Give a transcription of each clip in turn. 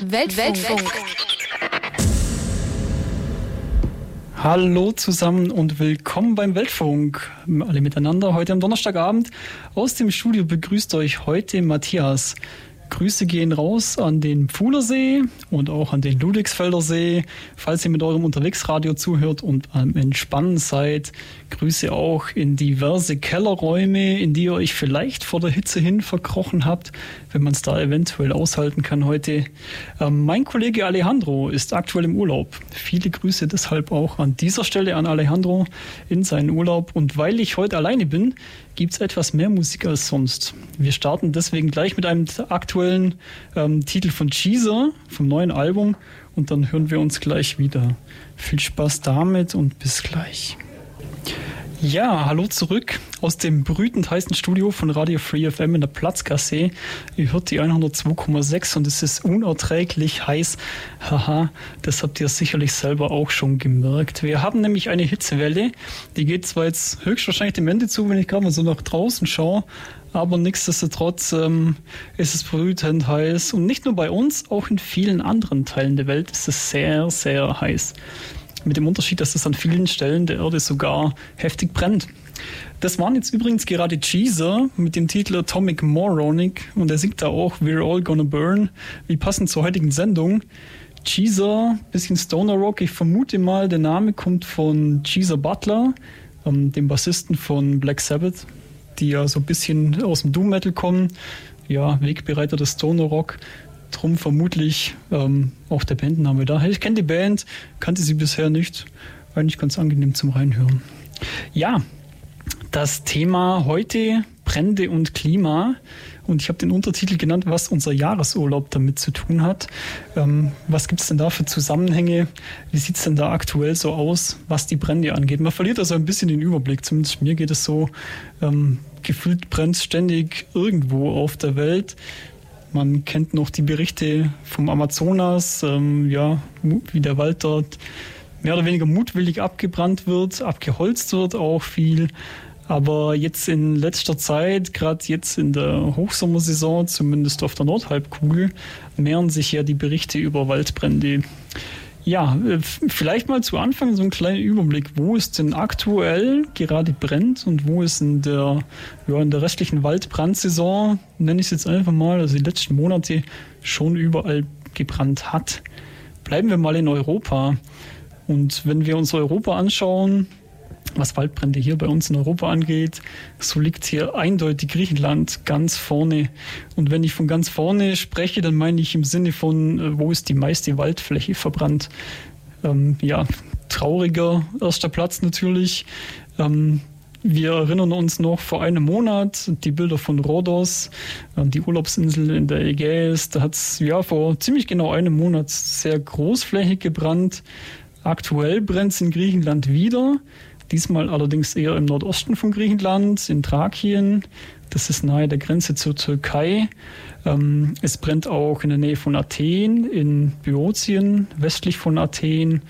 Weltfunk. Weltfunk. Hallo zusammen und willkommen beim Weltfunk. Alle miteinander heute am Donnerstagabend. Aus dem Studio begrüßt euch heute Matthias. Grüße gehen raus an den Pfuhlersee und auch an den Ludwigsfelder See. Falls ihr mit eurem Unterwegsradio zuhört und am Entspannen seid, Grüße auch in diverse Kellerräume, in die ihr euch vielleicht vor der Hitze hin verkrochen habt, wenn man es da eventuell aushalten kann heute. Ähm, mein Kollege Alejandro ist aktuell im Urlaub. Viele Grüße deshalb auch an dieser Stelle an Alejandro in seinen Urlaub. Und weil ich heute alleine bin, gibt es etwas mehr Musik als sonst. Wir starten deswegen gleich mit einem aktuellen ähm, Titel von Cheezer vom neuen Album und dann hören wir uns gleich wieder. Viel Spaß damit und bis gleich. Ja, hallo zurück aus dem brütend heißen Studio von Radio Free FM in der Platzgasse. Ihr hört die 102,6 und es ist unerträglich heiß. Haha, das habt ihr sicherlich selber auch schon gemerkt. Wir haben nämlich eine Hitzewelle. Die geht zwar jetzt höchstwahrscheinlich dem Ende zu, wenn ich gerade mal so nach draußen schaue, aber nichtsdestotrotz ähm, ist es brütend heiß. Und nicht nur bei uns, auch in vielen anderen Teilen der Welt ist es sehr, sehr heiß. Mit dem Unterschied, dass es an vielen Stellen der Erde sogar heftig brennt. Das waren jetzt übrigens gerade Cheezer mit dem Titel Atomic Moronic und er singt da auch We're All Gonna Burn, wie passend zur heutigen Sendung. Cheezer, bisschen Stoner Rock. Ich vermute mal, der Name kommt von Cheezer Butler, ähm, dem Bassisten von Black Sabbath, die ja so ein bisschen aus dem Doom Metal kommen. Ja, Wegbereiter des Stoner Rock. Drum vermutlich ähm, auch der Bandname da. Ich kenne die Band, kannte sie bisher nicht. Eigentlich ganz angenehm zum Reinhören. Ja, das Thema heute Brände und Klima. Und ich habe den Untertitel genannt, was unser Jahresurlaub damit zu tun hat. Ähm, was gibt es denn da für Zusammenhänge? Wie sieht es denn da aktuell so aus, was die Brände angeht? Man verliert also ein bisschen den Überblick. Zumindest mir geht es so. Ähm, gefühlt brennt ständig irgendwo auf der Welt. Man kennt noch die Berichte vom Amazonas, ähm, ja, wie der Wald dort mehr oder weniger mutwillig abgebrannt wird, abgeholzt wird auch viel. Aber jetzt in letzter Zeit, gerade jetzt in der Hochsommersaison, zumindest auf der Nordhalbkugel, mehren sich ja die Berichte über Waldbrände. Ja, äh, vielleicht mal zu Anfang so einen kleinen Überblick, wo es denn aktuell gerade brennt und wo es in der, ja, in der restlichen Waldbrandsaison, nenne ich es jetzt einfach mal, also die letzten Monate schon überall gebrannt hat. Bleiben wir mal in Europa. Und wenn wir uns Europa anschauen, was Waldbrände hier bei uns in Europa angeht, so liegt hier eindeutig Griechenland ganz vorne. Und wenn ich von ganz vorne spreche, dann meine ich im Sinne von, äh, wo ist die meiste Waldfläche verbrannt? Ähm, ja, trauriger erster Platz natürlich. Ähm, wir erinnern uns noch vor einem Monat die Bilder von Rhodos, äh, die Urlaubsinsel in der Ägäis. Da hat es ja vor ziemlich genau einem Monat sehr großflächig gebrannt. Aktuell brennt es in Griechenland wieder. Diesmal allerdings eher im Nordosten von Griechenland, in Thrakien. Das ist nahe der Grenze zur Türkei. Ähm, es brennt auch in der Nähe von Athen, in Böotien, westlich von Athen.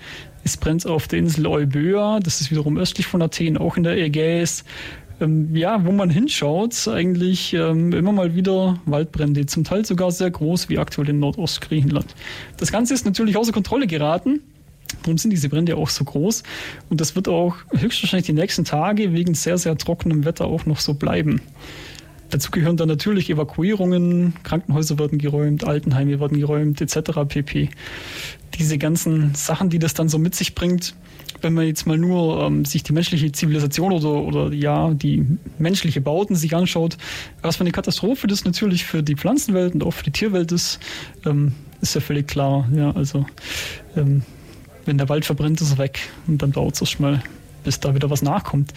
Es brennt auf der Insel Euböa, das ist wiederum östlich von Athen, auch in der Ägäis. Ähm, ja, wo man hinschaut, eigentlich ähm, immer mal wieder Waldbrände, zum Teil sogar sehr groß, wie aktuell in Nordostgriechenland. Das Ganze ist natürlich außer Kontrolle geraten. Darum sind diese Brände auch so groß. Und das wird auch höchstwahrscheinlich die nächsten Tage wegen sehr, sehr trockenem Wetter auch noch so bleiben. Dazu gehören dann natürlich Evakuierungen, Krankenhäuser werden geräumt, Altenheime werden geräumt, etc. pp. Diese ganzen Sachen, die das dann so mit sich bringt, wenn man jetzt mal nur ähm, sich die menschliche Zivilisation oder, oder ja, die menschliche Bauten sich anschaut, was für eine Katastrophe das natürlich für die Pflanzenwelt und auch für die Tierwelt ist, ähm, ist ja völlig klar. Ja, also ähm, wenn der Wald verbrennt, ist er weg und dann dauert es erstmal, bis da wieder was nachkommt.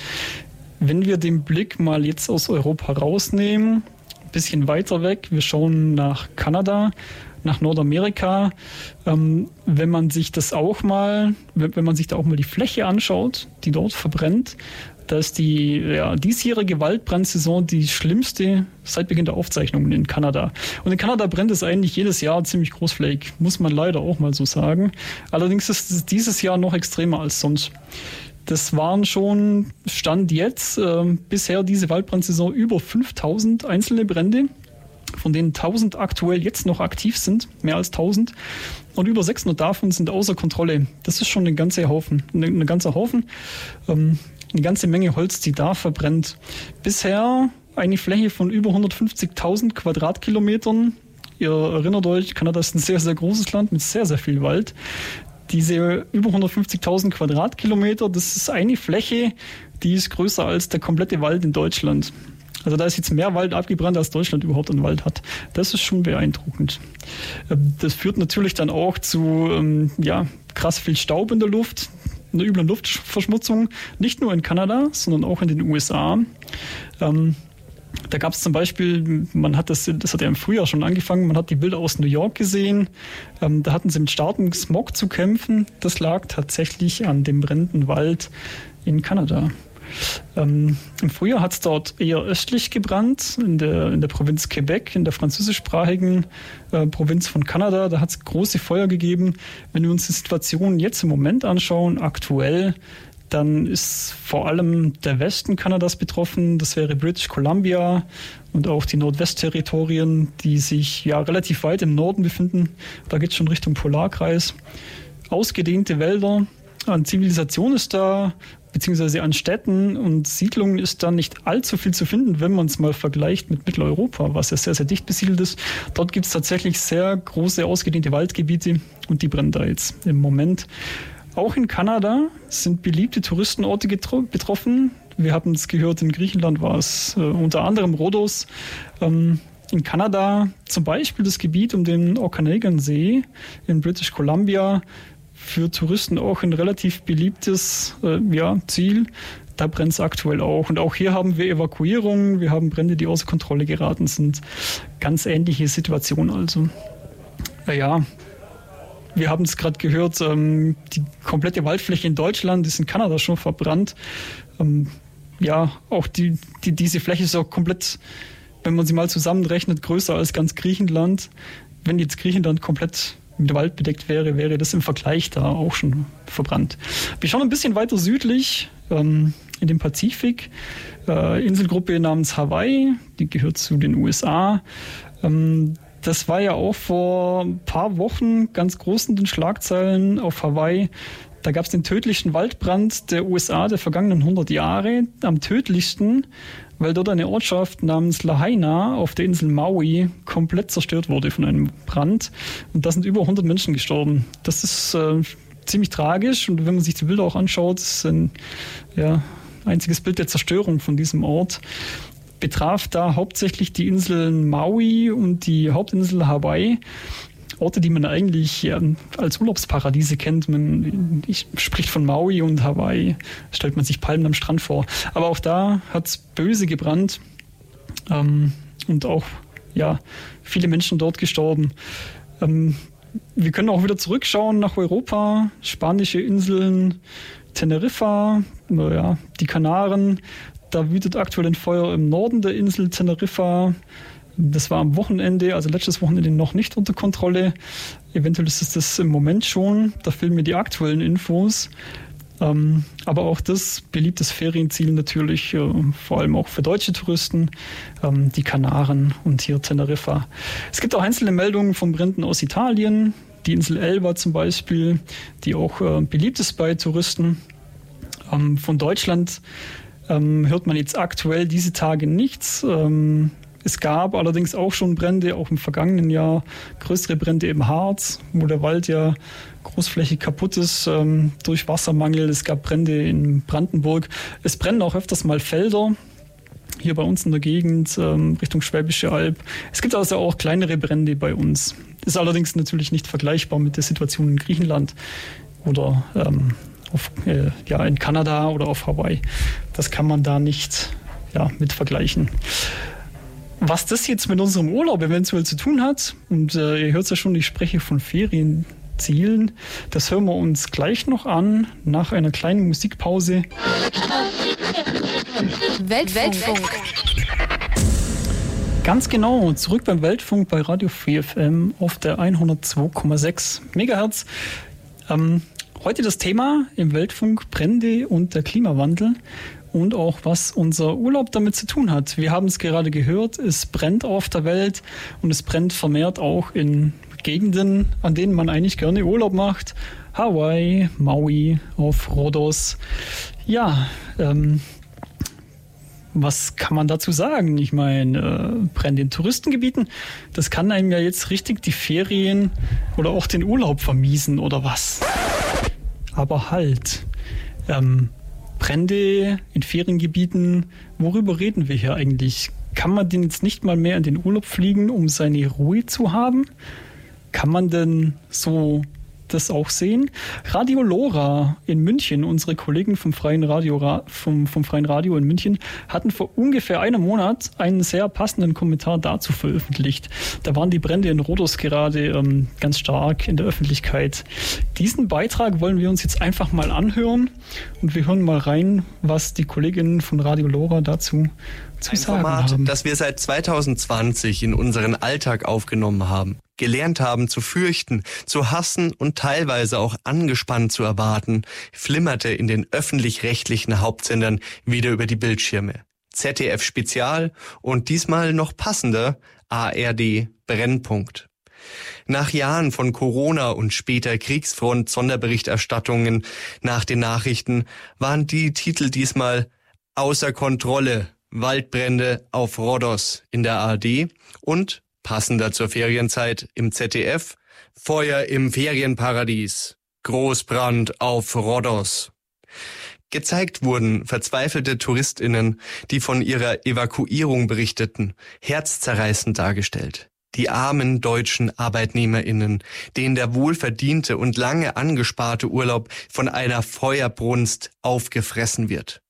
Wenn wir den Blick mal jetzt aus Europa rausnehmen, ein bisschen weiter weg, wir schauen nach Kanada, nach Nordamerika, ähm, wenn man sich das auch mal, wenn, wenn man sich da auch mal die Fläche anschaut, die dort verbrennt, da ist die ja, diesjährige Waldbrandsaison die schlimmste seit Beginn der Aufzeichnungen in Kanada. Und in Kanada brennt es eigentlich jedes Jahr ziemlich großflächig, muss man leider auch mal so sagen. Allerdings ist es dieses Jahr noch extremer als sonst. Das waren schon, Stand jetzt, äh, bisher diese Waldbrandsaison über 5000 einzelne Brände. von denen 1000 aktuell jetzt noch aktiv sind, mehr als 1000. Und über 600 davon sind außer Kontrolle. Das ist schon ein ganzer Haufen. Ein ganzer Haufen. Ähm, eine ganze Menge Holz, die da verbrennt. Bisher eine Fläche von über 150.000 Quadratkilometern. Ihr erinnert euch, Kanada ist ein sehr, sehr großes Land mit sehr, sehr viel Wald. Diese über 150.000 Quadratkilometer, das ist eine Fläche, die ist größer als der komplette Wald in Deutschland. Also da ist jetzt mehr Wald abgebrannt, als Deutschland überhaupt an Wald hat. Das ist schon beeindruckend. Ähm, das führt natürlich dann auch zu ähm, ja, krass viel Staub in der Luft, einer üblen Luftverschmutzung, nicht nur in Kanada, sondern auch in den USA. Ähm, da gab es zum Beispiel, man hat das, das hat ja im Frühjahr schon angefangen, man hat die Bilder aus New York gesehen. Ähm, da hatten sie mit starkem Smog zu kämpfen. Das lag tatsächlich an dem brennenden Wald in Kanada. Ähm, Im Frühjahr hat es dort eher östlich gebrannt, in der, in der Provinz Quebec, in der französischsprachigen äh, Provinz von Kanada. Da hat es große Feuer gegeben. Wenn wir uns die Situation jetzt im Moment anschauen, aktuell, dann ist vor allem der Westen Kanadas betroffen. Das wäre British Columbia und auch die Nordwestterritorien, die sich ja relativ weit im Norden befinden. Da geht es schon Richtung Polarkreis. Ausgedehnte Wälder. An Zivilisation ist da beziehungsweise an Städten und Siedlungen ist da nicht allzu viel zu finden, wenn man es mal vergleicht mit Mitteleuropa, was ja sehr, sehr dicht besiedelt ist. Dort gibt es tatsächlich sehr große, ausgedehnte Waldgebiete und die brennen da jetzt im Moment. Auch in Kanada sind beliebte Touristenorte betroffen. Wir haben es gehört, in Griechenland war es äh, unter anderem Rhodos. Ähm, in Kanada zum Beispiel das Gebiet um den Okanagan-See in British Columbia für Touristen auch ein relativ beliebtes äh, ja, Ziel. Da brennt es aktuell auch. Und auch hier haben wir Evakuierungen, wir haben Brände, die außer Kontrolle geraten sind. Ganz ähnliche Situation also. Äh, ja, wir haben es gerade gehört, ähm, die komplette Waldfläche in Deutschland ist in Kanada schon verbrannt. Ähm, ja, auch die, die, diese Fläche ist auch komplett, wenn man sie mal zusammenrechnet, größer als ganz Griechenland. Wenn jetzt Griechenland komplett mit Wald bedeckt wäre, wäre das im Vergleich da auch schon verbrannt. Wir schauen ein bisschen weiter südlich ähm, in den Pazifik. Äh, Inselgruppe namens Hawaii, die gehört zu den USA. Ähm, das war ja auch vor ein paar Wochen ganz groß in den Schlagzeilen auf Hawaii. Da gab es den tödlichsten Waldbrand der USA der vergangenen 100 Jahre. Am tödlichsten, weil dort eine Ortschaft namens Lahaina auf der Insel Maui komplett zerstört wurde von einem Brand. Und da sind über 100 Menschen gestorben. Das ist äh, ziemlich tragisch. Und wenn man sich die Bilder auch anschaut, ist ein ja, einziges Bild der Zerstörung von diesem Ort betraf da hauptsächlich die Inseln Maui und die Hauptinsel Hawaii. Orte, die man eigentlich ja, als Urlaubsparadiese kennt. Man ich, spricht von Maui und Hawaii, stellt man sich Palmen am Strand vor. Aber auch da hat es böse gebrannt ähm, und auch ja, viele Menschen dort gestorben. Ähm, wir können auch wieder zurückschauen nach Europa, spanische Inseln, Teneriffa, naja, die Kanaren. Da wütet aktuell ein Feuer im Norden der Insel Teneriffa. Das war am Wochenende, also letztes Wochenende noch nicht unter Kontrolle. Eventuell ist es das im Moment schon. Da fehlen mir die aktuellen Infos. Ähm, aber auch das beliebtes Ferienziel natürlich, äh, vor allem auch für deutsche Touristen, ähm, die Kanaren und hier Teneriffa. Es gibt auch einzelne Meldungen von Bränden aus Italien, die Insel Elba zum Beispiel, die auch äh, beliebt ist bei Touristen. Ähm, von Deutschland ähm, hört man jetzt aktuell diese Tage nichts. Es gab allerdings auch schon Brände, auch im vergangenen Jahr größere Brände im Harz, wo der Wald ja großflächig kaputt ist ähm, durch Wassermangel. Es gab Brände in Brandenburg. Es brennen auch öfters mal Felder. Hier bei uns in der Gegend, ähm, Richtung Schwäbische Alb. Es gibt also auch kleinere Brände bei uns. Ist allerdings natürlich nicht vergleichbar mit der Situation in Griechenland oder ähm, auf, äh, ja, in Kanada oder auf Hawaii. Das kann man da nicht ja, mit vergleichen. Was das jetzt mit unserem Urlaub eventuell zu tun hat, und äh, ihr hört es ja schon, ich spreche von Ferienzielen, das hören wir uns gleich noch an, nach einer kleinen Musikpause. Weltfunk. Weltfunk. Ganz genau, zurück beim Weltfunk bei Radio 4 FM auf der 102,6 Megahertz. Ähm, heute das Thema im Weltfunk Brände und der Klimawandel. Und auch was unser Urlaub damit zu tun hat. Wir haben es gerade gehört, es brennt auf der Welt und es brennt vermehrt auch in Gegenden, an denen man eigentlich gerne Urlaub macht. Hawaii, Maui, auf Rhodos. Ja, ähm, was kann man dazu sagen? Ich meine, äh, Brände in Touristengebieten, das kann einem ja jetzt richtig die Ferien oder auch den Urlaub vermiesen oder was. Aber halt, ähm, Brände in Feriengebieten, worüber reden wir hier eigentlich? Kann man denn jetzt nicht mal mehr in den Urlaub fliegen, um seine Ruhe zu haben? Kann man denn so das auch sehen. Radio Lora in München, unsere Kollegen vom Freien Radio, vom, vom Freien Radio in München, hatten vor ungefähr einem Monat einen sehr passenden Kommentar dazu veröffentlicht. Da waren die Brände in Rhodos gerade ähm, ganz stark in der Öffentlichkeit. Diesen Beitrag wollen wir uns jetzt einfach mal anhören und wir hören mal rein, was die Kolleginnen von Radio Lora dazu zu Ein sagen Format, haben. das wir seit 2020 in unseren Alltag aufgenommen haben gelernt haben zu fürchten, zu hassen und teilweise auch angespannt zu erwarten, flimmerte in den öffentlich-rechtlichen Hauptsendern wieder über die Bildschirme. ZDF Spezial und diesmal noch passender ARD Brennpunkt. Nach Jahren von Corona und später Kriegsfront Sonderberichterstattungen nach den Nachrichten waren die Titel diesmal Außer Kontrolle, Waldbrände auf Rhodos in der ARD und passender zur Ferienzeit im ZDF, Feuer im Ferienparadies, Großbrand auf Rhodos. Gezeigt wurden verzweifelte Touristinnen, die von ihrer Evakuierung berichteten, herzzerreißend dargestellt. Die armen deutschen Arbeitnehmerinnen, denen der wohlverdiente und lange angesparte Urlaub von einer Feuerbrunst aufgefressen wird.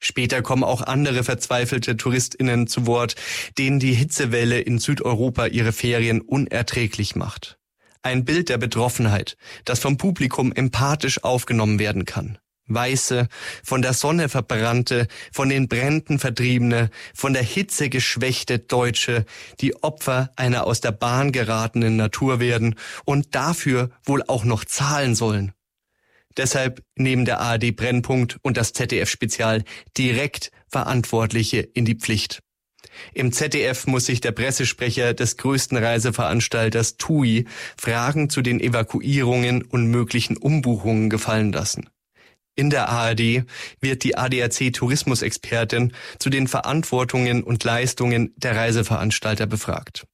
Später kommen auch andere verzweifelte Touristinnen zu Wort, denen die Hitzewelle in Südeuropa ihre Ferien unerträglich macht. Ein Bild der Betroffenheit, das vom Publikum empathisch aufgenommen werden kann. Weiße, von der Sonne verbrannte, von den Bränden vertriebene, von der Hitze geschwächte Deutsche, die Opfer einer aus der Bahn geratenen Natur werden und dafür wohl auch noch zahlen sollen. Deshalb nehmen der ARD Brennpunkt und das ZDF Spezial direkt Verantwortliche in die Pflicht. Im ZDF muss sich der Pressesprecher des größten Reiseveranstalters TUI Fragen zu den Evakuierungen und möglichen Umbuchungen gefallen lassen. In der ARD wird die ADAC Tourismusexpertin zu den Verantwortungen und Leistungen der Reiseveranstalter befragt.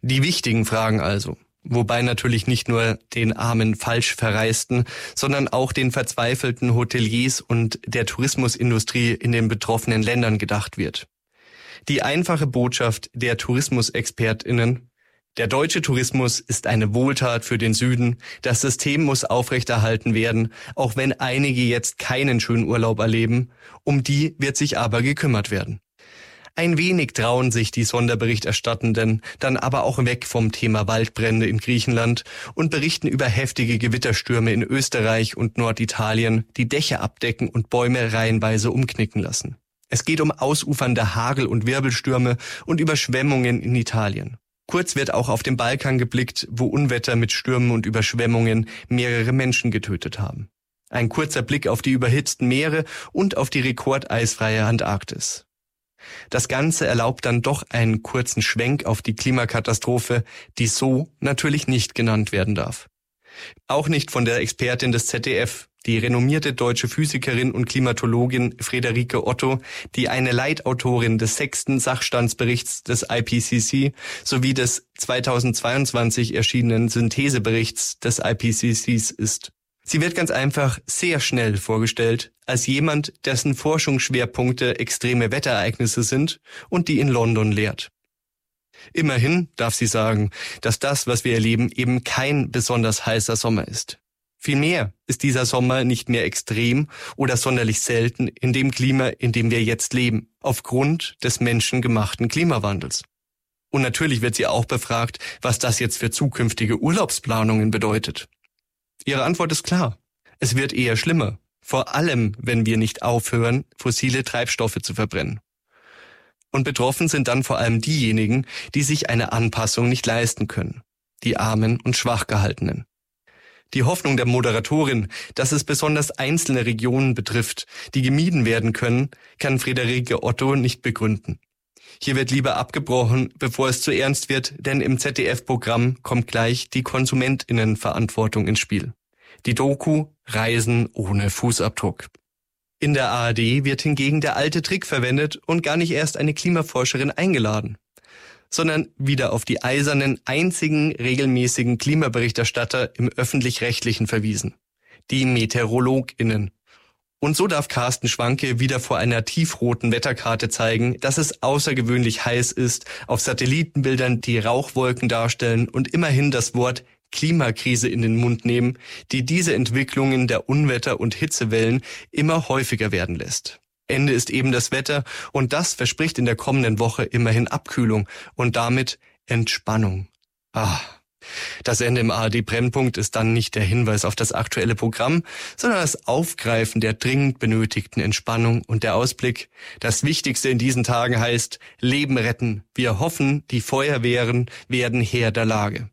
Die wichtigen Fragen also. Wobei natürlich nicht nur den armen falsch verreisten, sondern auch den verzweifelten Hoteliers und der Tourismusindustrie in den betroffenen Ländern gedacht wird. Die einfache Botschaft der Tourismusexpertinnen der deutsche Tourismus ist eine Wohltat für den Süden. Das System muss aufrechterhalten werden, auch wenn einige jetzt keinen schönen Urlaub erleben. Um die wird sich aber gekümmert werden. Ein wenig trauen sich die Sonderberichterstattenden dann aber auch weg vom Thema Waldbrände in Griechenland und berichten über heftige Gewitterstürme in Österreich und Norditalien, die Dächer abdecken und Bäume reihenweise umknicken lassen. Es geht um ausufernde Hagel- und Wirbelstürme und Überschwemmungen in Italien. Kurz wird auch auf den Balkan geblickt, wo Unwetter mit Stürmen und Überschwemmungen mehrere Menschen getötet haben. Ein kurzer Blick auf die überhitzten Meere und auf die rekordeisfreie Antarktis. Das Ganze erlaubt dann doch einen kurzen Schwenk auf die Klimakatastrophe, die so natürlich nicht genannt werden darf. Auch nicht von der Expertin des ZDF, die renommierte deutsche Physikerin und Klimatologin Friederike Otto, die eine Leitautorin des sechsten Sachstandsberichts des IPCC sowie des 2022 erschienenen Syntheseberichts des IPCCs ist. Sie wird ganz einfach sehr schnell vorgestellt als jemand, dessen Forschungsschwerpunkte extreme Wetterereignisse sind und die in London lehrt. Immerhin darf sie sagen, dass das, was wir erleben, eben kein besonders heißer Sommer ist. Vielmehr ist dieser Sommer nicht mehr extrem oder sonderlich selten in dem Klima, in dem wir jetzt leben, aufgrund des menschengemachten Klimawandels. Und natürlich wird sie auch befragt, was das jetzt für zukünftige Urlaubsplanungen bedeutet. Ihre Antwort ist klar. Es wird eher schlimmer. Vor allem, wenn wir nicht aufhören, fossile Treibstoffe zu verbrennen. Und betroffen sind dann vor allem diejenigen, die sich eine Anpassung nicht leisten können. Die Armen und Schwachgehaltenen. Die Hoffnung der Moderatorin, dass es besonders einzelne Regionen betrifft, die gemieden werden können, kann Friederike Otto nicht begründen. Hier wird lieber abgebrochen, bevor es zu ernst wird, denn im ZDF-Programm kommt gleich die Konsumentinnenverantwortung ins Spiel. Die Doku Reisen ohne Fußabdruck. In der ARD wird hingegen der alte Trick verwendet und gar nicht erst eine Klimaforscherin eingeladen sondern wieder auf die eisernen, einzigen regelmäßigen Klimaberichterstatter im öffentlich-rechtlichen verwiesen. Die MeteorologInnen. Und so darf Carsten Schwanke wieder vor einer tiefroten Wetterkarte zeigen, dass es außergewöhnlich heiß ist, auf Satellitenbildern die Rauchwolken darstellen und immerhin das Wort Klimakrise in den Mund nehmen, die diese Entwicklungen der Unwetter und Hitzewellen immer häufiger werden lässt. Ende ist eben das Wetter und das verspricht in der kommenden Woche immerhin Abkühlung und damit Entspannung. Ah. Das Ende im ARD Brennpunkt ist dann nicht der Hinweis auf das aktuelle Programm, sondern das Aufgreifen der dringend benötigten Entspannung und der Ausblick. Das Wichtigste in diesen Tagen heißt Leben retten. Wir hoffen, die Feuerwehren werden Herr der Lage.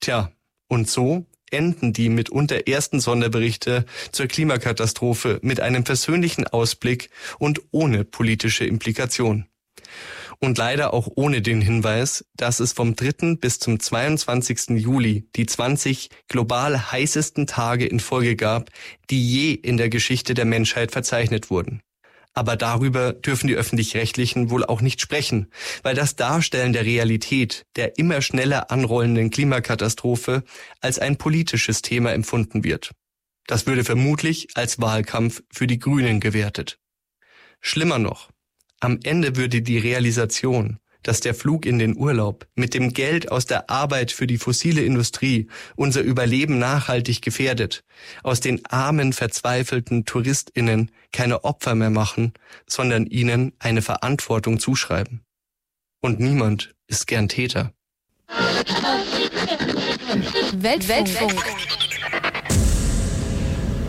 Tja, und so enden die mitunter ersten Sonderberichte zur Klimakatastrophe mit einem persönlichen Ausblick und ohne politische Implikation. Und leider auch ohne den Hinweis, dass es vom 3. bis zum 22. Juli die 20 global heißesten Tage in Folge gab, die je in der Geschichte der Menschheit verzeichnet wurden. Aber darüber dürfen die öffentlich-rechtlichen wohl auch nicht sprechen, weil das Darstellen der Realität der immer schneller anrollenden Klimakatastrophe als ein politisches Thema empfunden wird. Das würde vermutlich als Wahlkampf für die Grünen gewertet. Schlimmer noch, am Ende würde die Realisation, dass der Flug in den Urlaub mit dem Geld aus der Arbeit für die fossile Industrie unser Überleben nachhaltig gefährdet, aus den armen, verzweifelten Touristinnen keine Opfer mehr machen, sondern ihnen eine Verantwortung zuschreiben. Und niemand ist gern Täter. Weltfunk.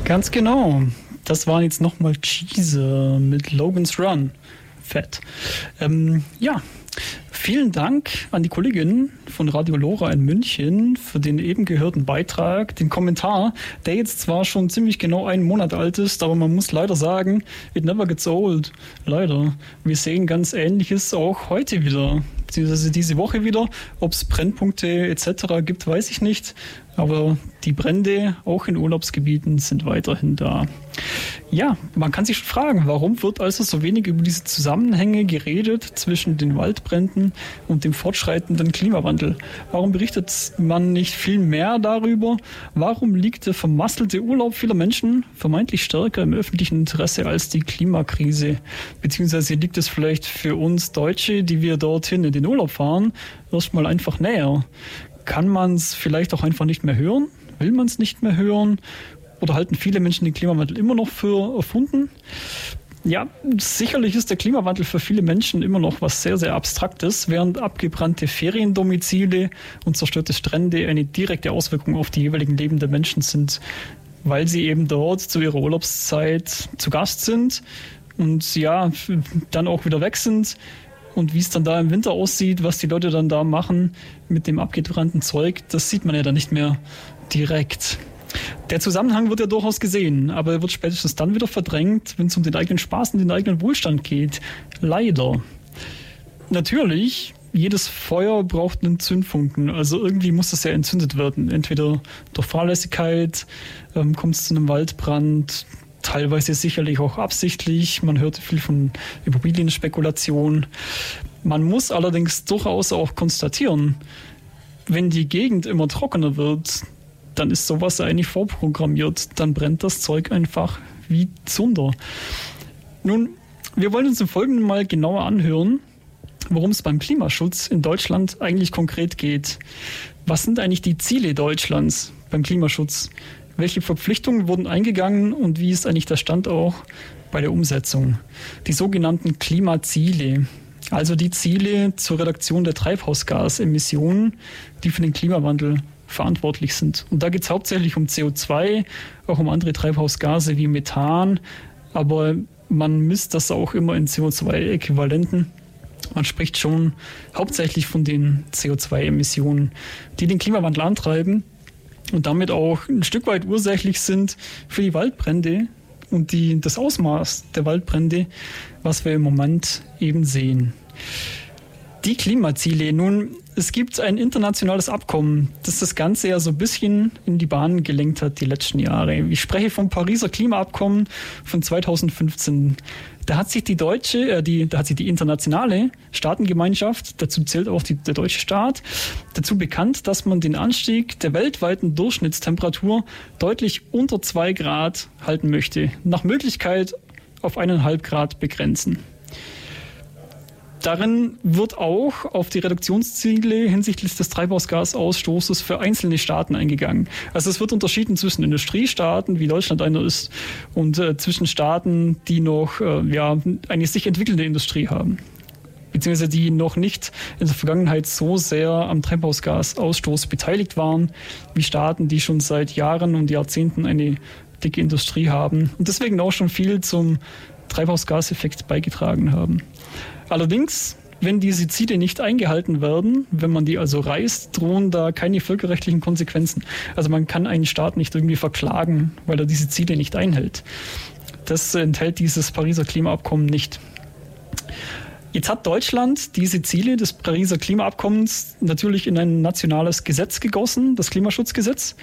Ganz genau. Das waren jetzt nochmal Cheese mit Logan's Run. Fett. Ähm, ja, Vielen Dank an die Kollegin von Radio Lora in München für den eben gehörten Beitrag, den Kommentar, der jetzt zwar schon ziemlich genau einen Monat alt ist, aber man muss leider sagen, it never gets old. Leider. Wir sehen ganz Ähnliches auch heute wieder, beziehungsweise diese Woche wieder. Ob es Brennpunkte etc. gibt, weiß ich nicht. Aber die Brände, auch in Urlaubsgebieten, sind weiterhin da. Ja, man kann sich schon fragen, warum wird also so wenig über diese Zusammenhänge geredet zwischen den Waldbränden und dem fortschreitenden Klimawandel? Warum berichtet man nicht viel mehr darüber? Warum liegt der vermasselte Urlaub vieler Menschen vermeintlich stärker im öffentlichen Interesse als die Klimakrise? Beziehungsweise liegt es vielleicht für uns Deutsche, die wir dorthin in den Urlaub fahren, erstmal einfach näher? Kann man es vielleicht auch einfach nicht mehr hören? Will man es nicht mehr hören? Oder halten viele Menschen den Klimawandel immer noch für erfunden? Ja, sicherlich ist der Klimawandel für viele Menschen immer noch was sehr, sehr Abstraktes, während abgebrannte Feriendomizile und zerstörte Strände eine direkte Auswirkung auf die jeweiligen Leben der Menschen sind, weil sie eben dort zu ihrer Urlaubszeit zu Gast sind und ja, dann auch wieder weg sind und wie es dann da im Winter aussieht, was die Leute dann da machen mit dem abgebrannten Zeug, das sieht man ja dann nicht mehr direkt. Der Zusammenhang wird ja durchaus gesehen, aber er wird spätestens dann wieder verdrängt, wenn es um den eigenen Spaß und den eigenen Wohlstand geht. Leider. Natürlich, jedes Feuer braucht einen Zündfunken. Also irgendwie muss das ja entzündet werden. Entweder durch Fahrlässigkeit ähm, kommt es zu einem Waldbrand, teilweise sicherlich auch absichtlich. Man hört viel von Immobilienspekulation. Man muss allerdings durchaus auch konstatieren, wenn die Gegend immer trockener wird, dann ist sowas eigentlich vorprogrammiert. Dann brennt das Zeug einfach wie Zunder. Nun, wir wollen uns im Folgenden mal genauer anhören, worum es beim Klimaschutz in Deutschland eigentlich konkret geht. Was sind eigentlich die Ziele Deutschlands beim Klimaschutz? Welche Verpflichtungen wurden eingegangen und wie ist eigentlich der Stand auch bei der Umsetzung? Die sogenannten Klimaziele, also die Ziele zur Reduktion der Treibhausgasemissionen, die für den Klimawandel verantwortlich sind. Und da geht es hauptsächlich um CO2, auch um andere Treibhausgase wie Methan, aber man misst das auch immer in CO2-Äquivalenten. Man spricht schon hauptsächlich von den CO2-Emissionen, die den Klimawandel antreiben und damit auch ein Stück weit ursächlich sind für die Waldbrände und die, das Ausmaß der Waldbrände, was wir im Moment eben sehen. Die Klimaziele. Nun, es gibt ein internationales Abkommen, das das Ganze ja so ein bisschen in die Bahn gelenkt hat die letzten Jahre. Ich spreche vom Pariser Klimaabkommen von 2015. Da hat sich die deutsche, äh, die, da hat sich die internationale Staatengemeinschaft, dazu zählt auch die, der deutsche Staat, dazu bekannt, dass man den Anstieg der weltweiten Durchschnittstemperatur deutlich unter zwei Grad halten möchte. Nach Möglichkeit auf eineinhalb Grad begrenzen. Darin wird auch auf die Reduktionsziele hinsichtlich des Treibhausgasausstoßes für einzelne Staaten eingegangen. Also es wird unterschieden zwischen Industriestaaten, wie Deutschland einer ist, und äh, zwischen Staaten, die noch äh, ja, eine sich entwickelnde Industrie haben beziehungsweise die noch nicht in der Vergangenheit so sehr am Treibhausgasausstoß beteiligt waren, wie Staaten, die schon seit Jahren und Jahrzehnten eine dicke Industrie haben und deswegen auch schon viel zum Treibhausgaseffekt beigetragen haben. Allerdings, wenn diese Ziele nicht eingehalten werden, wenn man die also reißt, drohen da keine völkerrechtlichen Konsequenzen. Also man kann einen Staat nicht irgendwie verklagen, weil er diese Ziele nicht einhält. Das enthält dieses Pariser Klimaabkommen nicht. Jetzt hat Deutschland diese Ziele des Pariser Klimaabkommens natürlich in ein nationales Gesetz gegossen, das Klimaschutzgesetz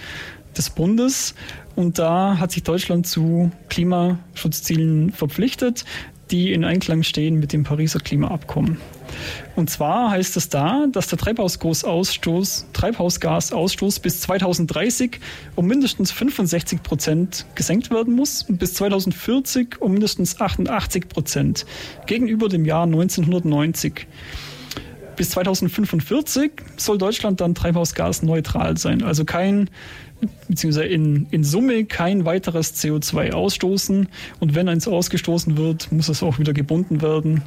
des Bundes. Und da hat sich Deutschland zu Klimaschutzzielen verpflichtet die in Einklang stehen mit dem Pariser Klimaabkommen. Und zwar heißt es da, dass der Treibhausgasausstoß, Treibhausgasausstoß bis 2030 um mindestens 65 Prozent gesenkt werden muss und bis 2040 um mindestens 88 Prozent gegenüber dem Jahr 1990. Bis 2045 soll Deutschland dann treibhausgasneutral sein, also kein beziehungsweise in, in Summe kein weiteres CO2 ausstoßen. Und wenn eins ausgestoßen wird, muss es auch wieder gebunden werden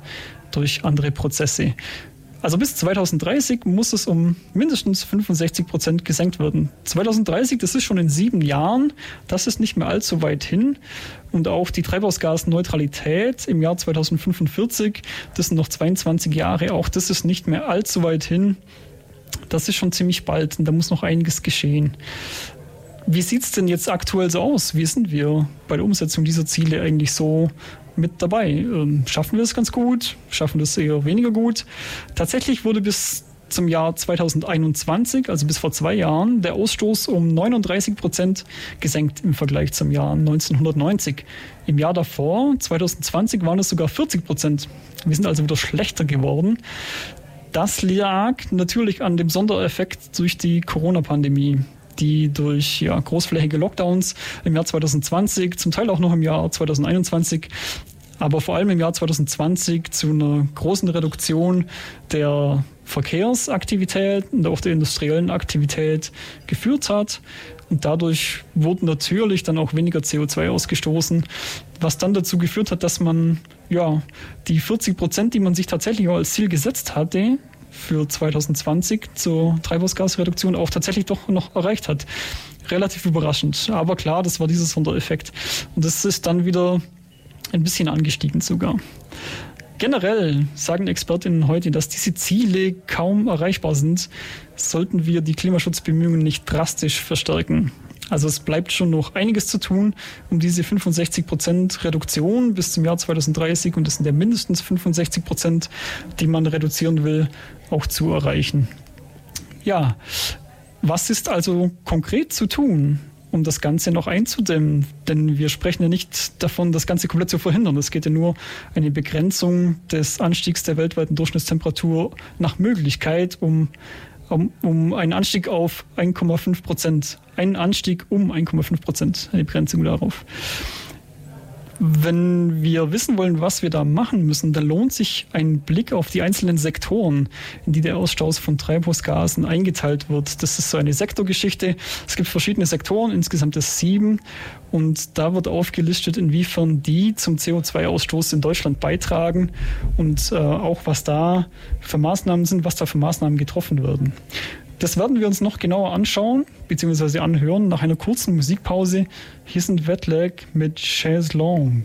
durch andere Prozesse. Also bis 2030 muss es um mindestens 65 Prozent gesenkt werden. 2030, das ist schon in sieben Jahren, das ist nicht mehr allzu weit hin. Und auch die Treibhausgasneutralität im Jahr 2045, das sind noch 22 Jahre, auch das ist nicht mehr allzu weit hin. Das ist schon ziemlich bald und da muss noch einiges geschehen. Wie sieht es denn jetzt aktuell so aus? Wie sind wir bei der Umsetzung dieser Ziele eigentlich so mit dabei? Ähm, schaffen wir es ganz gut? Schaffen wir es eher weniger gut? Tatsächlich wurde bis zum Jahr 2021, also bis vor zwei Jahren, der Ausstoß um 39 Prozent gesenkt im Vergleich zum Jahr 1990. Im Jahr davor, 2020, waren es sogar 40 Prozent. Wir sind also wieder schlechter geworden. Das lag natürlich an dem Sondereffekt durch die Corona-Pandemie die durch ja, großflächige Lockdowns im Jahr 2020, zum Teil auch noch im Jahr 2021 aber vor allem im Jahr 2020 zu einer großen Reduktion der Verkehrsaktivität und auch der industriellen Aktivität geführt hat. Und dadurch wurden natürlich dann auch weniger CO2 ausgestoßen, was dann dazu geführt hat, dass man ja die 40 Prozent, die man sich tatsächlich auch als Ziel gesetzt hatte, für 2020 zur Treibhausgasreduktion auch tatsächlich doch noch erreicht hat. Relativ überraschend. Aber klar, das war dieser Sondereffekt. Und das ist dann wieder ein bisschen angestiegen sogar. Generell sagen Expertinnen heute, dass diese Ziele kaum erreichbar sind, sollten wir die Klimaschutzbemühungen nicht drastisch verstärken. Also es bleibt schon noch einiges zu tun, um diese 65 Prozent Reduktion bis zum Jahr 2030 und das sind ja mindestens 65 Prozent, die man reduzieren will, auch zu erreichen. Ja, was ist also konkret zu tun? um das Ganze noch einzudämmen. Denn wir sprechen ja nicht davon, das Ganze komplett zu verhindern. Es geht ja nur eine Begrenzung des Anstiegs der weltweiten Durchschnittstemperatur nach Möglichkeit, um um, um einen Anstieg auf 1,5 Prozent. Einen Anstieg um 1,5 Prozent, eine Begrenzung darauf. Wenn wir wissen wollen, was wir da machen müssen, dann lohnt sich ein Blick auf die einzelnen Sektoren, in die der Ausstoß von Treibhausgasen eingeteilt wird. Das ist so eine Sektorgeschichte. Es gibt verschiedene Sektoren, insgesamt es sieben. Und da wird aufgelistet, inwiefern die zum CO2-Ausstoß in Deutschland beitragen und äh, auch was da für Maßnahmen sind, was da für Maßnahmen getroffen werden. Das werden wir uns noch genauer anschauen bzw. anhören nach einer kurzen Musikpause. Hier sind Wetlag mit Chaise Long.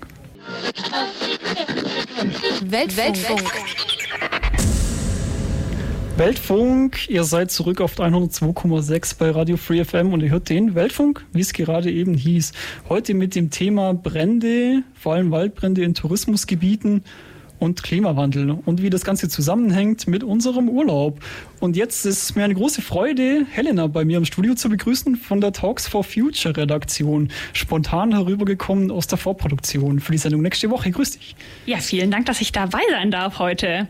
Weltfunk. Weltfunk, ihr seid zurück auf 102,6 bei Radio Free FM und ihr hört den Weltfunk, wie es gerade eben hieß. Heute mit dem Thema Brände, vor allem Waldbrände in Tourismusgebieten und Klimawandel und wie das Ganze zusammenhängt mit unserem Urlaub. Und jetzt ist es mir eine große Freude, Helena bei mir im Studio zu begrüßen von der Talks for Future Redaktion. Spontan herübergekommen aus der Vorproduktion für die Sendung nächste Woche. Grüß dich. Ja, vielen Dank, dass ich dabei sein darf heute.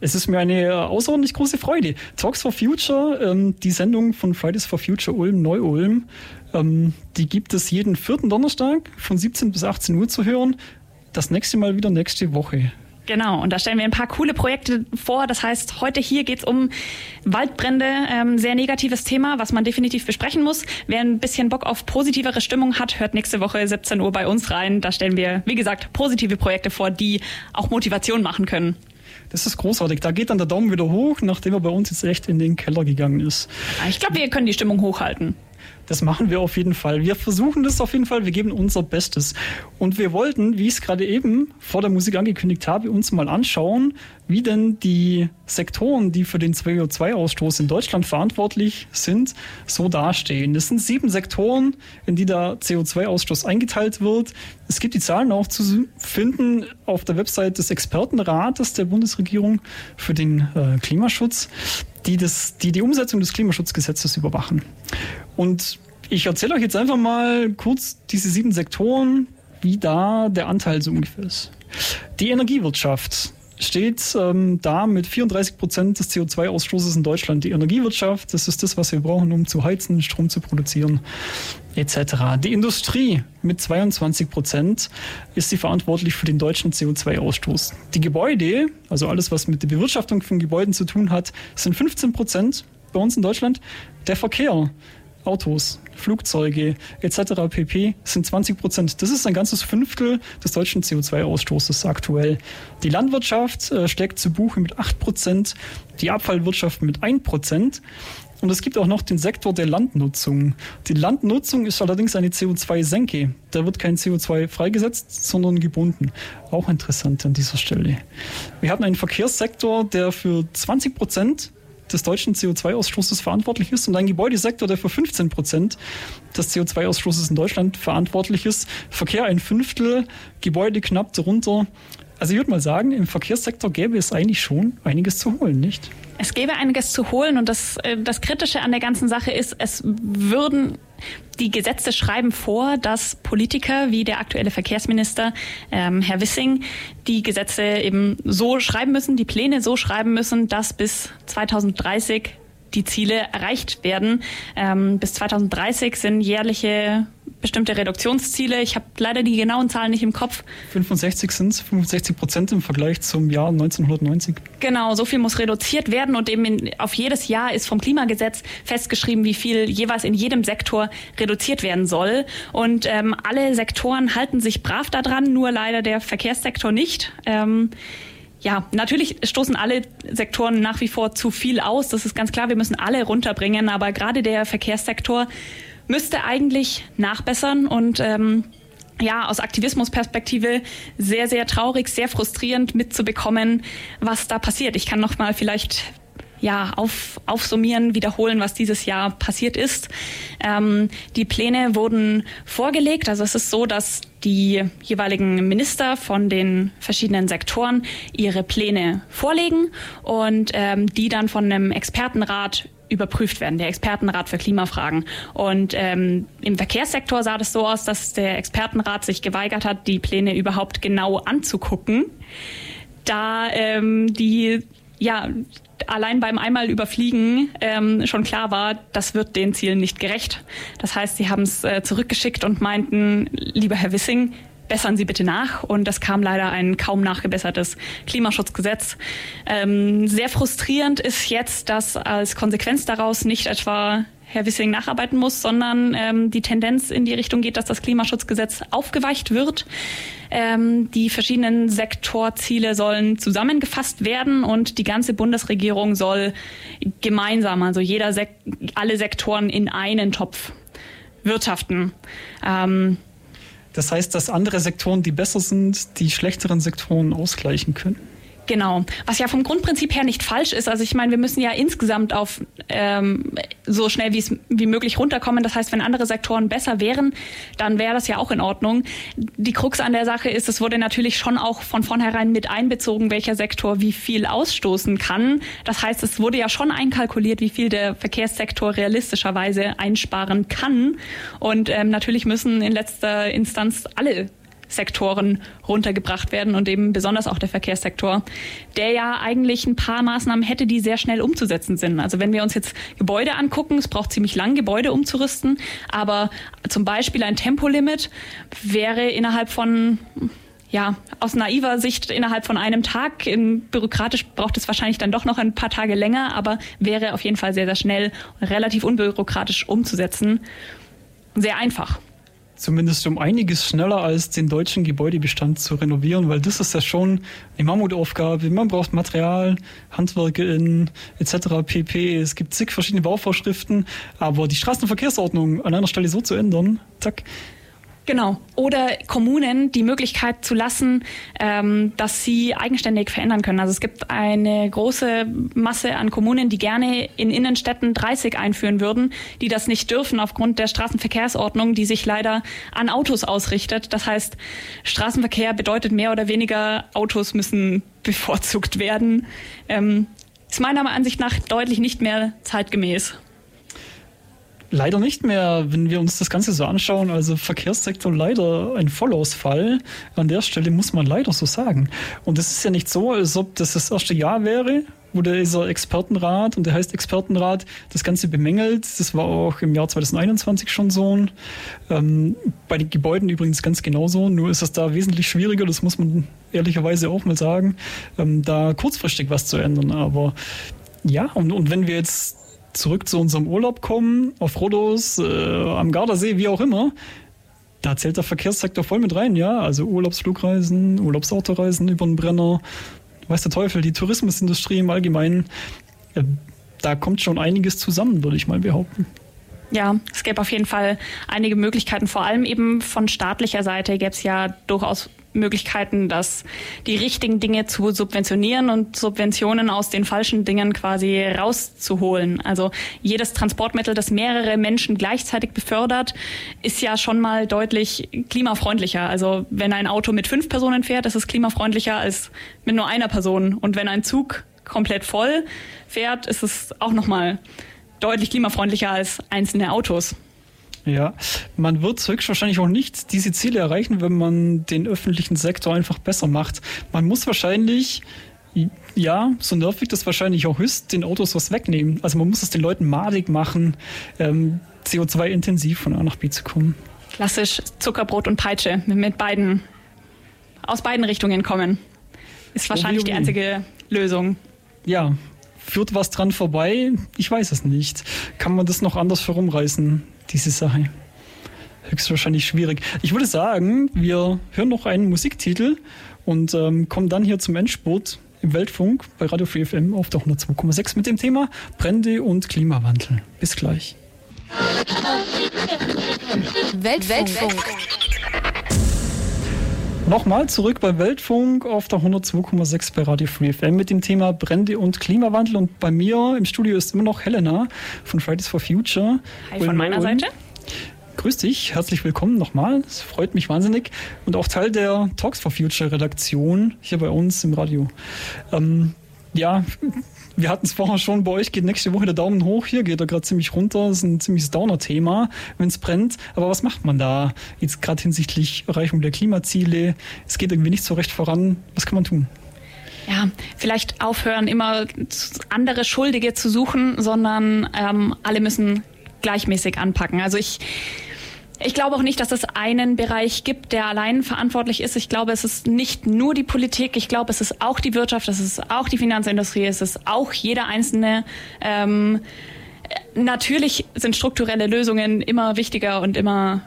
Es ist mir eine äh, außerordentlich große Freude. Talks for Future, ähm, die Sendung von Fridays for Future Ulm, Neu-Ulm, ähm, die gibt es jeden vierten Donnerstag von 17 bis 18 Uhr zu hören. Das nächste Mal wieder nächste Woche. Genau, und da stellen wir ein paar coole Projekte vor. Das heißt, heute hier geht es um Waldbrände, ähm, sehr negatives Thema, was man definitiv besprechen muss. Wer ein bisschen Bock auf positivere Stimmung hat, hört nächste Woche 17 Uhr bei uns rein. Da stellen wir, wie gesagt, positive Projekte vor, die auch Motivation machen können. Das ist großartig. Da geht dann der Daumen wieder hoch, nachdem er bei uns jetzt echt in den Keller gegangen ist. Ich glaube, wir können die Stimmung hochhalten. Das machen wir auf jeden Fall. Wir versuchen das auf jeden Fall. Wir geben unser Bestes. Und wir wollten, wie ich es gerade eben vor der Musik angekündigt habe, uns mal anschauen, wie denn die Sektoren, die für den CO2-Ausstoß in Deutschland verantwortlich sind, so dastehen. Das sind sieben Sektoren, in die der CO2-Ausstoß eingeteilt wird. Es gibt die Zahlen auch zu finden auf der Website des Expertenrates der Bundesregierung für den äh, Klimaschutz die, das, die die Umsetzung des Klimaschutzgesetzes überwachen. Und ich erzähle euch jetzt einfach mal kurz diese sieben Sektoren, wie da der Anteil so ungefähr ist. Die Energiewirtschaft steht ähm, da mit 34 Prozent des CO2-Ausstoßes in Deutschland. Die Energiewirtschaft, das ist das, was wir brauchen, um zu heizen, Strom zu produzieren, etc. Die Industrie mit 22 Prozent ist sie verantwortlich für den deutschen CO2-Ausstoß. Die Gebäude, also alles, was mit der Bewirtschaftung von Gebäuden zu tun hat, sind 15 Prozent bei uns in Deutschland. Der Verkehr Autos, Flugzeuge etc. pp. sind 20 Prozent. Das ist ein ganzes Fünftel des deutschen CO2-Ausstoßes aktuell. Die Landwirtschaft äh, schlägt zu Buche mit 8 Prozent, die Abfallwirtschaft mit 1 Prozent. Und es gibt auch noch den Sektor der Landnutzung. Die Landnutzung ist allerdings eine CO2-Senke. Da wird kein CO2 freigesetzt, sondern gebunden. Auch interessant an dieser Stelle. Wir haben einen Verkehrssektor, der für 20 Prozent des deutschen CO2-Ausstoßes verantwortlich ist und ein Gebäudesektor, der für 15 Prozent des CO2-Ausstoßes in Deutschland verantwortlich ist. Verkehr ein Fünftel, Gebäude knapp darunter. Also ich würde mal sagen, im Verkehrssektor gäbe es eigentlich schon einiges zu holen, nicht? Es gäbe einiges zu holen. Und das, äh, das Kritische an der ganzen Sache ist, es würden die Gesetze schreiben vor, dass Politiker wie der aktuelle Verkehrsminister ähm, Herr Wissing die Gesetze eben so schreiben müssen, die Pläne so schreiben müssen, dass bis 2030 die Ziele erreicht werden. Ähm, bis 2030 sind jährliche bestimmte Reduktionsziele. Ich habe leider die genauen Zahlen nicht im Kopf. 65 sind es, 65 Prozent im Vergleich zum Jahr 1990. Genau, so viel muss reduziert werden und eben in, auf jedes Jahr ist vom Klimagesetz festgeschrieben, wie viel jeweils in jedem Sektor reduziert werden soll. Und ähm, alle Sektoren halten sich brav daran, nur leider der Verkehrssektor nicht. Ähm, ja, natürlich stoßen alle Sektoren nach wie vor zu viel aus. Das ist ganz klar. Wir müssen alle runterbringen. Aber gerade der Verkehrssektor müsste eigentlich nachbessern und ähm, ja, aus Aktivismusperspektive sehr, sehr traurig, sehr frustrierend mitzubekommen, was da passiert. Ich kann noch mal vielleicht ja, auf, aufsummieren, wiederholen, was dieses Jahr passiert ist. Ähm, die Pläne wurden vorgelegt. Also es ist so, dass die jeweiligen Minister von den verschiedenen Sektoren ihre Pläne vorlegen und ähm, die dann von einem Expertenrat überprüft werden, der Expertenrat für Klimafragen. Und ähm, im Verkehrssektor sah das so aus, dass der Expertenrat sich geweigert hat, die Pläne überhaupt genau anzugucken, da ähm, die ja allein beim einmal überfliegen ähm, schon klar war, das wird den Zielen nicht gerecht. Das heißt, sie haben es äh, zurückgeschickt und meinten, lieber Herr Wissing, bessern Sie bitte nach. Und es kam leider ein kaum nachgebessertes Klimaschutzgesetz. Ähm, sehr frustrierend ist jetzt, dass als Konsequenz daraus nicht etwa Herr Wissing nacharbeiten muss, sondern ähm, die Tendenz in die Richtung geht, dass das Klimaschutzgesetz aufgeweicht wird. Ähm, die verschiedenen Sektorziele sollen zusammengefasst werden und die ganze Bundesregierung soll gemeinsam, also jeder Sek alle Sektoren in einen Topf wirtschaften. Ähm, das heißt, dass andere Sektoren, die besser sind, die schlechteren Sektoren ausgleichen können? Genau, was ja vom Grundprinzip her nicht falsch ist. Also ich meine, wir müssen ja insgesamt auf ähm, so schnell wie, möglich runterkommen. Das heißt, wenn andere Sektoren besser wären, dann wäre das ja auch in Ordnung. Die Krux an der Sache ist, es wurde natürlich schon auch von vornherein mit einbezogen, welcher Sektor wie viel ausstoßen kann. Das heißt, es wurde ja schon einkalkuliert, wie viel der Verkehrssektor realistischerweise einsparen kann. Und ähm, natürlich müssen in letzter Instanz alle Sektoren runtergebracht werden und eben besonders auch der Verkehrssektor, der ja eigentlich ein paar Maßnahmen hätte, die sehr schnell umzusetzen sind. Also wenn wir uns jetzt Gebäude angucken, es braucht ziemlich lang, Gebäude umzurüsten, aber zum Beispiel ein Tempolimit wäre innerhalb von ja, aus naiver Sicht innerhalb von einem Tag. In, bürokratisch braucht es wahrscheinlich dann doch noch ein paar Tage länger, aber wäre auf jeden Fall sehr, sehr schnell relativ unbürokratisch umzusetzen. Sehr einfach zumindest um einiges schneller als den deutschen Gebäudebestand zu renovieren, weil das ist ja schon eine Mammutaufgabe. Man braucht Material, Handwerke in etc. pp. Es gibt zig verschiedene Bauvorschriften, aber die Straßenverkehrsordnung an einer Stelle so zu ändern, zack, Genau. Oder Kommunen die Möglichkeit zu lassen, ähm, dass sie eigenständig verändern können. Also es gibt eine große Masse an Kommunen, die gerne in Innenstädten 30 einführen würden, die das nicht dürfen aufgrund der Straßenverkehrsordnung, die sich leider an Autos ausrichtet. Das heißt, Straßenverkehr bedeutet mehr oder weniger, Autos müssen bevorzugt werden. Ähm, ist meiner Ansicht nach deutlich nicht mehr zeitgemäß. Leider nicht mehr, wenn wir uns das Ganze so anschauen. Also Verkehrssektor leider ein Vollausfall. An der Stelle muss man leider so sagen. Und es ist ja nicht so, als ob das das erste Jahr wäre, wo dieser Expertenrat, und der heißt Expertenrat, das Ganze bemängelt. Das war auch im Jahr 2021 schon so. Ähm, bei den Gebäuden übrigens ganz genauso. Nur ist es da wesentlich schwieriger, das muss man ehrlicherweise auch mal sagen, ähm, da kurzfristig was zu ändern. Aber ja, und, und wenn wir jetzt zurück zu unserem Urlaub kommen, auf Rhodos, äh, am Gardasee, wie auch immer, da zählt der Verkehrssektor voll mit rein, ja. Also Urlaubsflugreisen, Urlaubsautoreisen über den Brenner, weiß der Teufel, die Tourismusindustrie im Allgemeinen. Ja, da kommt schon einiges zusammen, würde ich mal behaupten. Ja, es gäbe auf jeden Fall einige Möglichkeiten. Vor allem eben von staatlicher Seite gäbe es ja durchaus Möglichkeiten, dass die richtigen Dinge zu subventionieren und Subventionen aus den falschen Dingen quasi rauszuholen. Also jedes Transportmittel, das mehrere Menschen gleichzeitig befördert, ist ja schon mal deutlich klimafreundlicher. Also wenn ein Auto mit fünf Personen fährt, ist es klimafreundlicher als mit nur einer Person. Und wenn ein Zug komplett voll fährt, ist es auch noch mal deutlich klimafreundlicher als einzelne Autos. Ja, man wird höchstwahrscheinlich auch nicht diese Ziele erreichen, wenn man den öffentlichen Sektor einfach besser macht. Man muss wahrscheinlich, ja, so nervig das wahrscheinlich auch ist, den Autos was wegnehmen. Also man muss es den Leuten madig machen, ähm, CO2-intensiv von A nach B zu kommen. Klassisch Zuckerbrot und Peitsche mit beiden, aus beiden Richtungen kommen. Ist wahrscheinlich die einzige Lösung. Ja, führt was dran vorbei? Ich weiß es nicht. Kann man das noch anders herumreißen? Diese Sache. Höchstwahrscheinlich schwierig. Ich würde sagen, wir hören noch einen Musiktitel und ähm, kommen dann hier zum Endspurt im Weltfunk bei Radio Free FM auf der 102,6 mit dem Thema Brände und Klimawandel. Bis gleich. Weltfunk. Weltfunk. Nochmal zurück bei Weltfunk auf der 102,6 bei Radio Free FM mit dem Thema Brände und Klimawandel. Und bei mir im Studio ist immer noch Helena von Fridays for Future. Hi von meiner Seite. Grüß dich, herzlich willkommen nochmal. Es freut mich wahnsinnig. Und auch Teil der Talks for Future Redaktion hier bei uns im Radio. Ähm, ja, wir hatten es vorher schon, bei euch geht nächste Woche der Daumen hoch, hier geht er gerade ziemlich runter. Das ist ein ziemliches Downer-Thema, wenn es brennt. Aber was macht man da jetzt gerade hinsichtlich Erreichung der Klimaziele? Es geht irgendwie nicht so recht voran. Was kann man tun? ja, vielleicht aufhören, immer andere Schuldige zu suchen, sondern ähm, alle müssen gleichmäßig anpacken. Also ich ich glaube auch nicht, dass es einen Bereich gibt, der allein verantwortlich ist. Ich glaube, es ist nicht nur die Politik. Ich glaube, es ist auch die Wirtschaft, es ist auch die Finanzindustrie, es ist auch jeder einzelne. Ähm, natürlich sind strukturelle Lösungen immer wichtiger und immer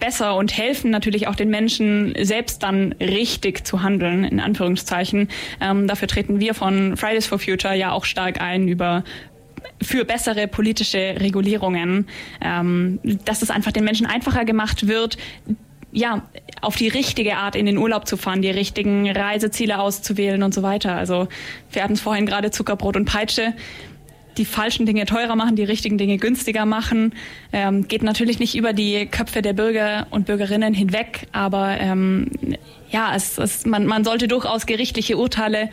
besser und helfen natürlich auch den Menschen selbst dann richtig zu handeln, in Anführungszeichen. Ähm, dafür treten wir von Fridays for Future ja auch stark ein über für bessere politische Regulierungen, ähm, dass es einfach den Menschen einfacher gemacht wird, ja, auf die richtige Art in den Urlaub zu fahren, die richtigen Reiseziele auszuwählen und so weiter. Also wir hatten es vorhin gerade Zuckerbrot und Peitsche die falschen Dinge teurer machen, die richtigen Dinge günstiger machen. Ähm, geht natürlich nicht über die Köpfe der Bürger und Bürgerinnen hinweg, aber ähm, ja, es, es, man, man sollte durchaus gerichtliche Urteile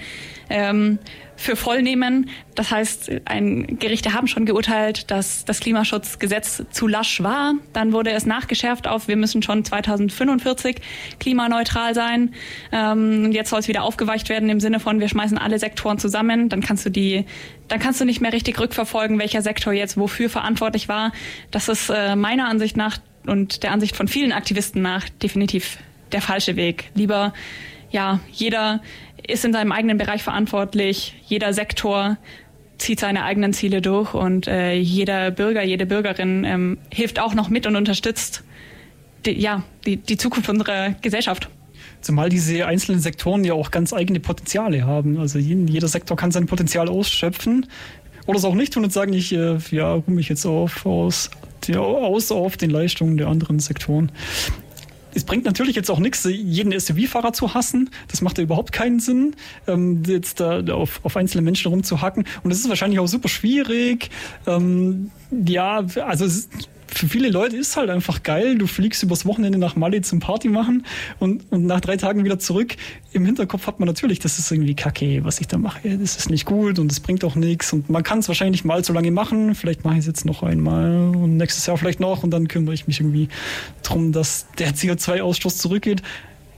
ähm, für voll nehmen. Das heißt, ein Gerichte haben schon geurteilt, dass das Klimaschutzgesetz zu lasch war. Dann wurde es nachgeschärft auf, wir müssen schon 2045 klimaneutral sein. Ähm, jetzt soll es wieder aufgeweicht werden im Sinne von, wir schmeißen alle Sektoren zusammen. Dann kannst du die, dann kannst du nicht mehr richtig rückverfolgen, welcher Sektor jetzt wofür verantwortlich war. Das ist äh, meiner Ansicht nach und der Ansicht von vielen Aktivisten nach definitiv der falsche Weg. Lieber, ja, jeder ist in seinem eigenen Bereich verantwortlich, jeder Sektor zieht seine eigenen Ziele durch und äh, jeder Bürger, jede Bürgerin ähm, hilft auch noch mit und unterstützt die, ja, die, die Zukunft unserer Gesellschaft. Zumal diese einzelnen Sektoren ja auch ganz eigene Potenziale haben. Also jeder Sektor kann sein Potenzial ausschöpfen oder es auch nicht tun und sagen, ich äh, ja, ruhe mich jetzt auf, aus, ja, aus auf den Leistungen der anderen Sektoren es bringt natürlich jetzt auch nichts, jeden SUV-Fahrer zu hassen. Das macht ja überhaupt keinen Sinn, ähm, jetzt da auf, auf einzelne Menschen rumzuhacken. Und es ist wahrscheinlich auch super schwierig. Ähm, ja, also für viele Leute ist es halt einfach geil. Du fliegst übers Wochenende nach Mali zum Party machen und, und nach drei Tagen wieder zurück. Im Hinterkopf hat man natürlich, das ist irgendwie kacke, was ich da mache. Das ist nicht gut und es bringt auch nichts. Und man kann es wahrscheinlich mal so lange machen. Vielleicht mache ich es jetzt noch einmal und nächstes Jahr vielleicht noch und dann kümmere ich mich irgendwie darum, dass der CO2-Ausstoß zurückgeht.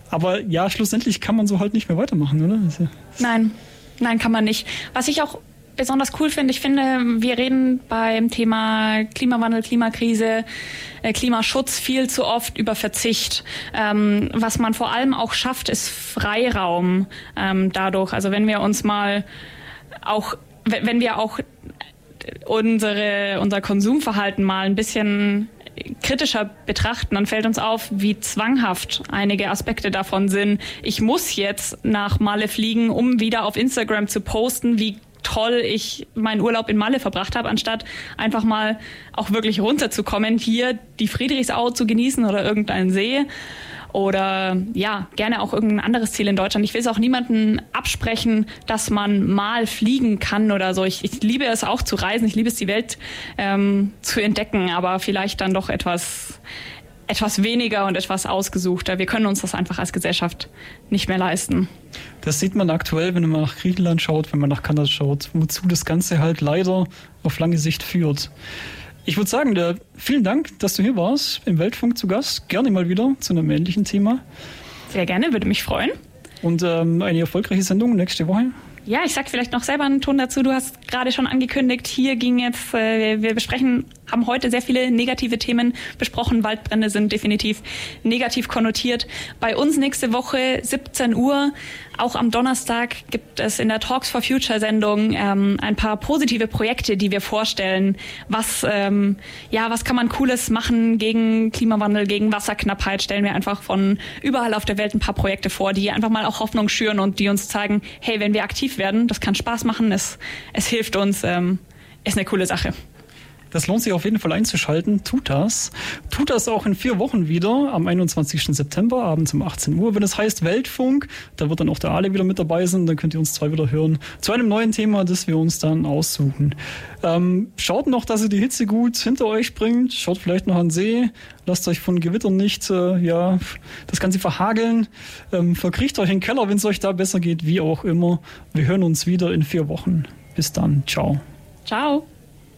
Aber ja, schlussendlich kann man so halt nicht mehr weitermachen, oder? Also, Nein, nein, kann man nicht. Was ich auch besonders cool finde. Ich finde, wir reden beim Thema Klimawandel, Klimakrise, äh, Klimaschutz viel zu oft über Verzicht. Ähm, was man vor allem auch schafft, ist Freiraum ähm, dadurch. Also wenn wir uns mal auch, wenn wir auch unsere, unser Konsumverhalten mal ein bisschen kritischer betrachten, dann fällt uns auf, wie zwanghaft einige Aspekte davon sind. Ich muss jetzt nach Malle fliegen, um wieder auf Instagram zu posten, wie toll ich meinen Urlaub in Malle verbracht habe, anstatt einfach mal auch wirklich runterzukommen, hier die Friedrichsau zu genießen oder irgendeinen See oder ja, gerne auch irgendein anderes Ziel in Deutschland. Ich will es auch niemandem absprechen, dass man mal fliegen kann oder so. Ich, ich liebe es auch zu reisen, ich liebe es, die Welt ähm, zu entdecken, aber vielleicht dann doch etwas etwas weniger und etwas ausgesuchter. Wir können uns das einfach als Gesellschaft nicht mehr leisten. Das sieht man aktuell, wenn man nach Griechenland schaut, wenn man nach Kanada schaut, wozu das Ganze halt leider auf lange Sicht führt. Ich würde sagen, der, vielen Dank, dass du hier warst, im Weltfunk zu Gast. Gerne mal wieder zu einem ähnlichen Thema. Sehr gerne, würde mich freuen. Und ähm, eine erfolgreiche Sendung nächste Woche. Ja, ich sag vielleicht noch selber einen Ton dazu. Du hast gerade schon angekündigt, hier ging jetzt, äh, wir besprechen, haben heute sehr viele negative Themen besprochen. Waldbrände sind definitiv negativ konnotiert. Bei uns nächste Woche 17 Uhr, auch am Donnerstag, gibt es in der Talks for Future Sendung ähm, ein paar positive Projekte, die wir vorstellen. Was, ähm, ja, was kann man Cooles machen gegen Klimawandel, gegen Wasserknappheit? Stellen wir einfach von überall auf der Welt ein paar Projekte vor, die einfach mal auch Hoffnung schüren und die uns zeigen, hey, wenn wir aktiv werden. Das kann Spaß machen, es, es hilft uns, ähm, ist eine coole Sache. Das lohnt sich auf jeden Fall einzuschalten. Tut das. Tut das auch in vier Wochen wieder, am 21. September, abends um 18 Uhr, wenn es heißt Weltfunk. Da wird dann auch der Ale wieder mit dabei sein. Dann könnt ihr uns zwei wieder hören zu einem neuen Thema, das wir uns dann aussuchen. Ähm, schaut noch, dass ihr die Hitze gut hinter euch bringt. Schaut vielleicht noch an See. Lasst euch von Gewittern nicht, äh, ja, das Ganze verhageln. Ähm, verkriecht euch in den Keller, wenn es euch da besser geht, wie auch immer. Wir hören uns wieder in vier Wochen. Bis dann. Ciao. Ciao.